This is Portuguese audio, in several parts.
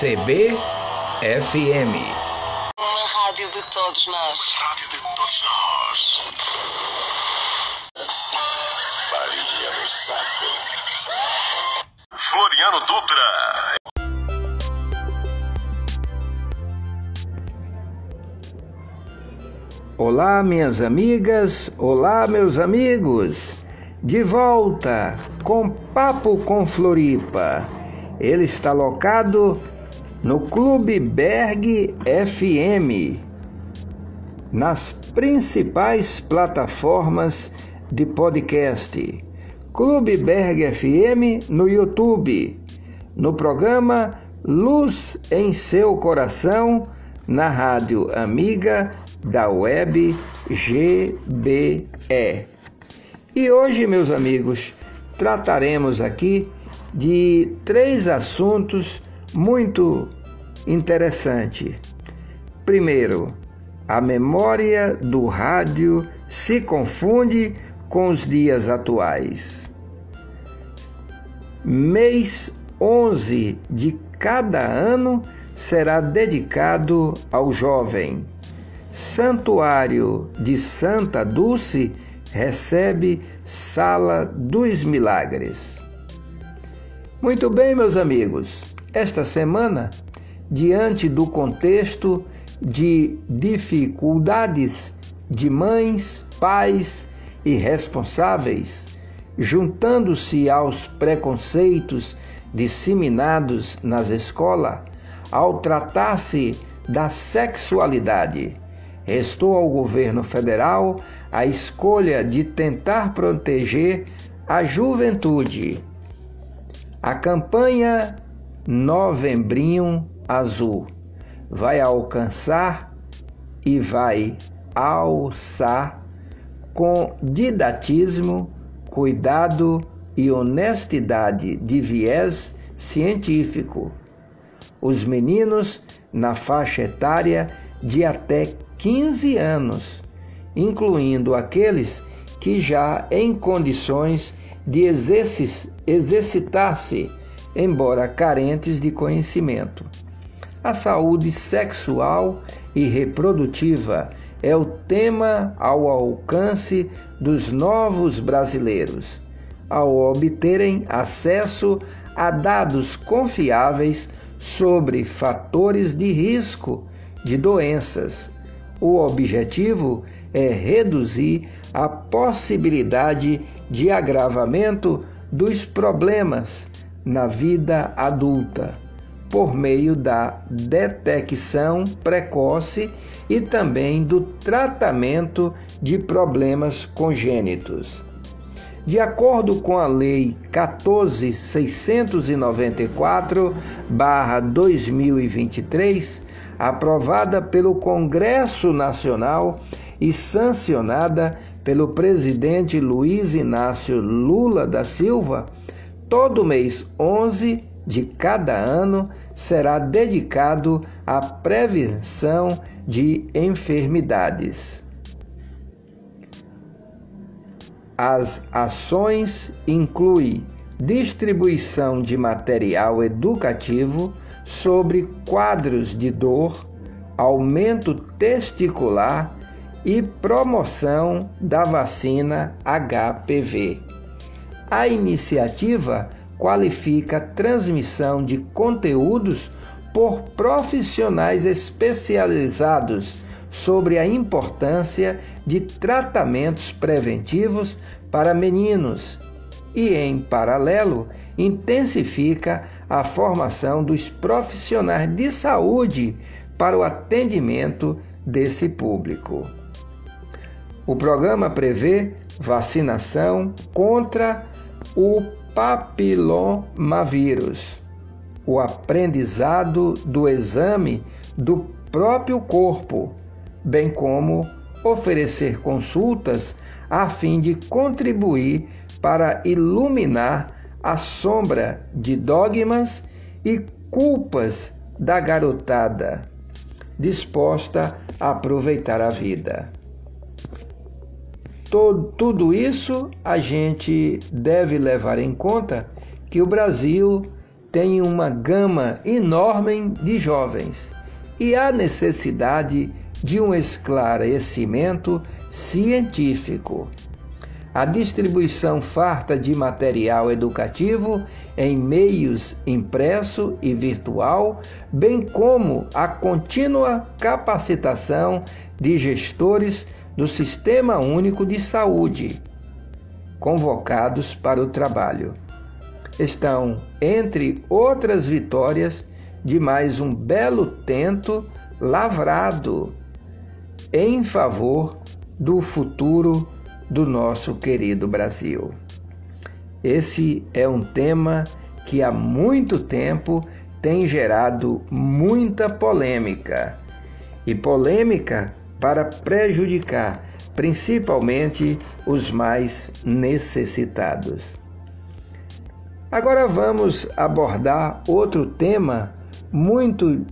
CBFM. Uma rádio de todos nós. Rádio de todos nós. Farinha no saco. Floriano Dutra. Olá, minhas amigas, olá, meus amigos. De volta com Papo com Floripa. Ele está locado no Clube Berg FM, nas principais plataformas de podcast. Clube Berg FM no YouTube, no programa Luz em Seu Coração, na Rádio Amiga da Web GBE. E hoje, meus amigos, trataremos aqui de três assuntos muito interessantes. Primeiro, a memória do rádio se confunde com os dias atuais. Mês 11 de cada ano será dedicado ao jovem. Santuário de Santa Dulce recebe Sala dos Milagres. Muito bem, meus amigos, esta semana, diante do contexto de dificuldades de mães, pais e responsáveis, juntando-se aos preconceitos disseminados nas escolas, ao tratar-se da sexualidade, restou ao governo federal a escolha de tentar proteger a juventude. A campanha Novembrinho Azul vai alcançar e vai alçar com didatismo, cuidado e honestidade de viés científico. Os meninos na faixa etária de até 15 anos, incluindo aqueles que já em condições de exercitar-se, embora carentes de conhecimento. A saúde sexual e reprodutiva é o tema ao alcance dos novos brasileiros, ao obterem acesso a dados confiáveis sobre fatores de risco de doenças. O objetivo é reduzir a possibilidade de agravamento dos problemas na vida adulta por meio da detecção precoce e também do tratamento de problemas congênitos. De acordo com a Lei 14.694-2023, aprovada pelo Congresso Nacional e sancionada pelo presidente Luiz Inácio Lula da Silva, todo mês 11 de cada ano será dedicado à prevenção de enfermidades. As ações incluem distribuição de material educativo sobre quadros de dor, aumento testicular e promoção da vacina HPV. A iniciativa qualifica a transmissão de conteúdos por profissionais especializados sobre a importância de tratamentos preventivos para meninos e, em paralelo, intensifica a formação dos profissionais de saúde para o atendimento desse público. O programa prevê vacinação contra o papilomavírus, o aprendizado do exame do próprio corpo, bem como oferecer consultas a fim de contribuir para iluminar a sombra de dogmas e culpas da garotada disposta a aproveitar a vida. Todo, tudo isso a gente deve levar em conta que o Brasil tem uma gama enorme de jovens e há necessidade de um esclarecimento científico. A distribuição farta de material educativo em meios impresso e virtual, bem como a contínua capacitação de gestores do Sistema Único de Saúde, convocados para o trabalho. Estão, entre outras vitórias, de mais um belo tento lavrado em favor do futuro do nosso querido Brasil. Esse é um tema que há muito tempo tem gerado muita polêmica e polêmica para prejudicar principalmente os mais necessitados. Agora vamos abordar outro tema muito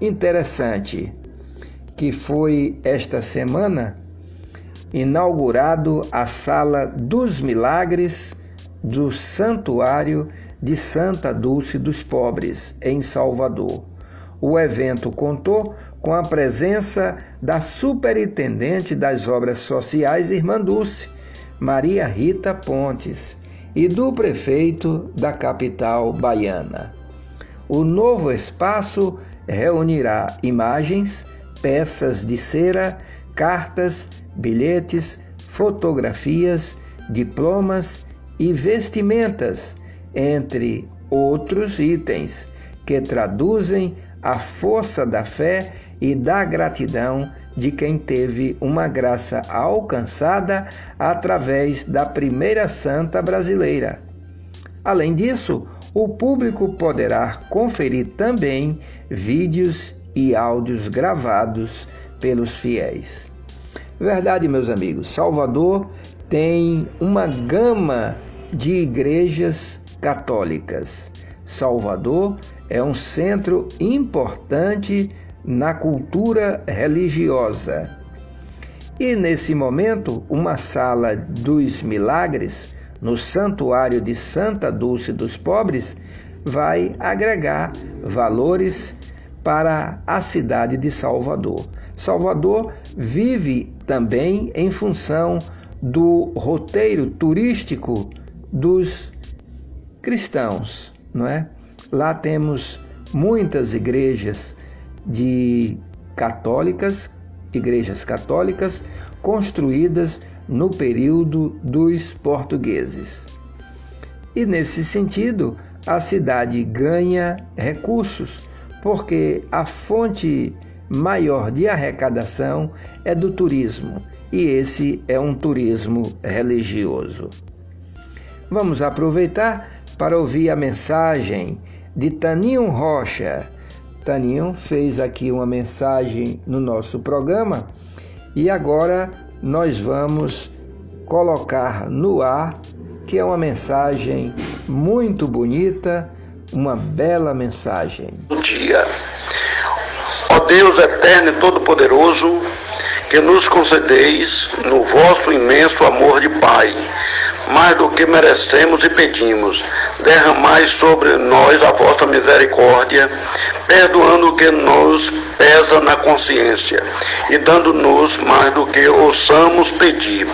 interessante, que foi esta semana inaugurado a Sala dos Milagres do Santuário de Santa Dulce dos Pobres, em Salvador. O evento contou com a presença da Superintendente das Obras Sociais, Irmã Dulce, Maria Rita Pontes, e do prefeito da capital baiana. O novo espaço reunirá imagens, peças de cera, cartas, bilhetes, fotografias, diplomas e vestimentas, entre outros itens que traduzem a força da fé e da gratidão de quem teve uma graça alcançada através da primeira santa brasileira. Além disso, o público poderá conferir também vídeos e áudios gravados pelos fiéis. Verdade, meus amigos, Salvador tem uma gama de igrejas católicas. Salvador é um centro importante na cultura religiosa. E nesse momento, uma sala dos milagres no Santuário de Santa Dulce dos Pobres vai agregar valores para a cidade de Salvador. Salvador vive também em função do roteiro turístico dos cristãos, não é? Lá temos muitas igrejas de católicas, igrejas católicas construídas no período dos portugueses. E nesse sentido, a cidade ganha recursos, porque a fonte maior de arrecadação é do turismo, e esse é um turismo religioso. Vamos aproveitar para ouvir a mensagem de Taninho Rocha. Taninho fez aqui uma mensagem no nosso programa e agora nós vamos colocar no ar, que é uma mensagem muito bonita, uma bela mensagem. Bom dia. Ó Deus eterno e todo-poderoso, que nos concedeis no vosso imenso amor de Pai, mais do que merecemos e pedimos, derramai sobre nós a vossa misericórdia, perdoando o que nos pesa na consciência e dando-nos mais do que ouçamos pedir.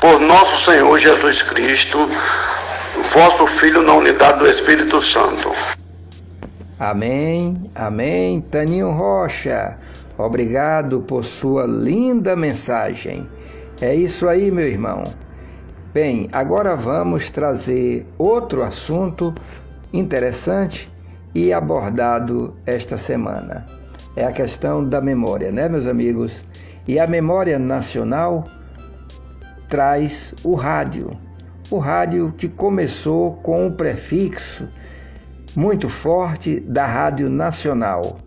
Por nosso Senhor Jesus Cristo, vosso Filho, na unidade do Espírito Santo. Amém, amém. Taninho Rocha, obrigado por sua linda mensagem. É isso aí, meu irmão. Bem, agora vamos trazer outro assunto interessante e abordado esta semana. É a questão da memória, né, meus amigos? E a memória nacional traz o rádio. O rádio que começou com o prefixo muito forte da Rádio Nacional,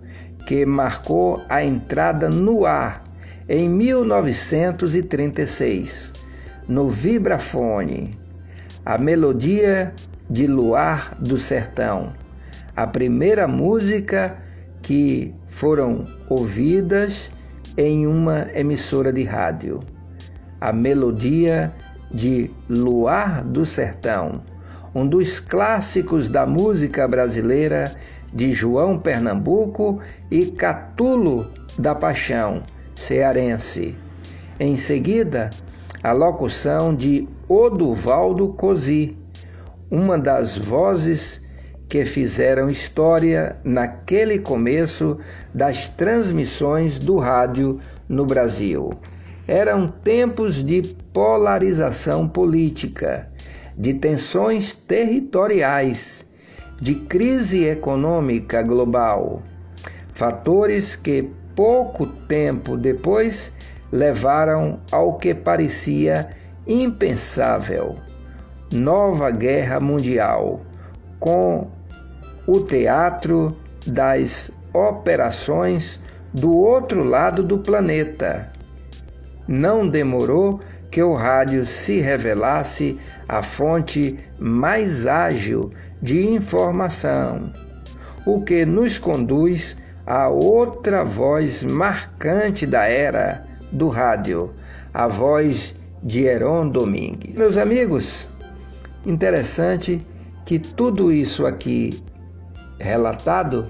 que marcou a entrada no ar em 1936, no vibrafone, a melodia de Luar do Sertão, a primeira música que foram ouvidas em uma emissora de rádio, a melodia de Luar do Sertão um dos clássicos da música brasileira de João Pernambuco e Catulo da Paixão, cearense. Em seguida, a locução de Oduvaldo Cosi, uma das vozes que fizeram história naquele começo das transmissões do rádio no Brasil. Eram tempos de polarização política, de tensões territoriais, de crise econômica global, fatores que pouco tempo depois levaram ao que parecia impensável nova guerra mundial, com o teatro das operações do outro lado do planeta. Não demorou que o rádio se revelasse a fonte mais ágil de informação, o que nos conduz a outra voz marcante da era do rádio, a voz de Heron Domingues. Meus amigos, interessante que tudo isso aqui relatado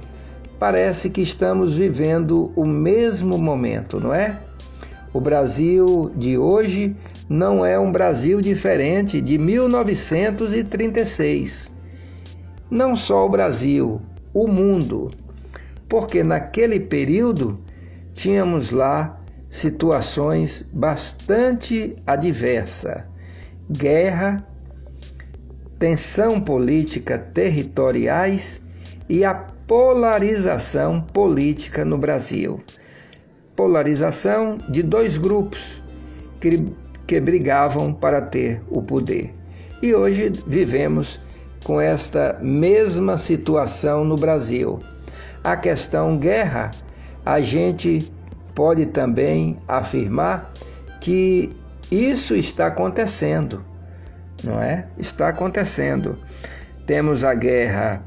parece que estamos vivendo o mesmo momento, não é? O Brasil de hoje não é um Brasil diferente de 1936. Não só o Brasil, o mundo, porque naquele período tínhamos lá situações bastante adversas: guerra, tensão política territoriais e a polarização política no Brasil. Polarização de dois grupos que, que brigavam para ter o poder. E hoje vivemos com esta mesma situação no Brasil. A questão guerra, a gente pode também afirmar que isso está acontecendo, não é? Está acontecendo. Temos a guerra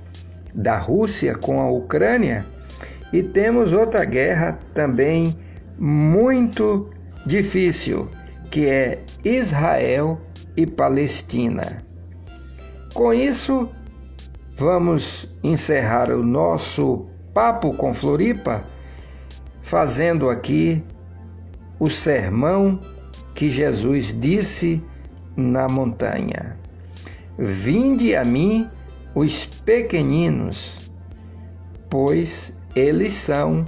da Rússia com a Ucrânia e temos outra guerra também muito difícil, que é Israel e Palestina. Com isso, vamos encerrar o nosso papo com Floripa fazendo aqui o sermão que Jesus disse na montanha: Vinde a mim os pequeninos, pois eles são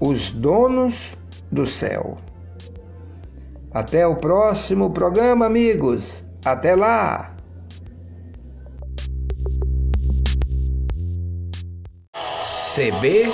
os donos do céu. Até o próximo programa, amigos. Até lá! CBFM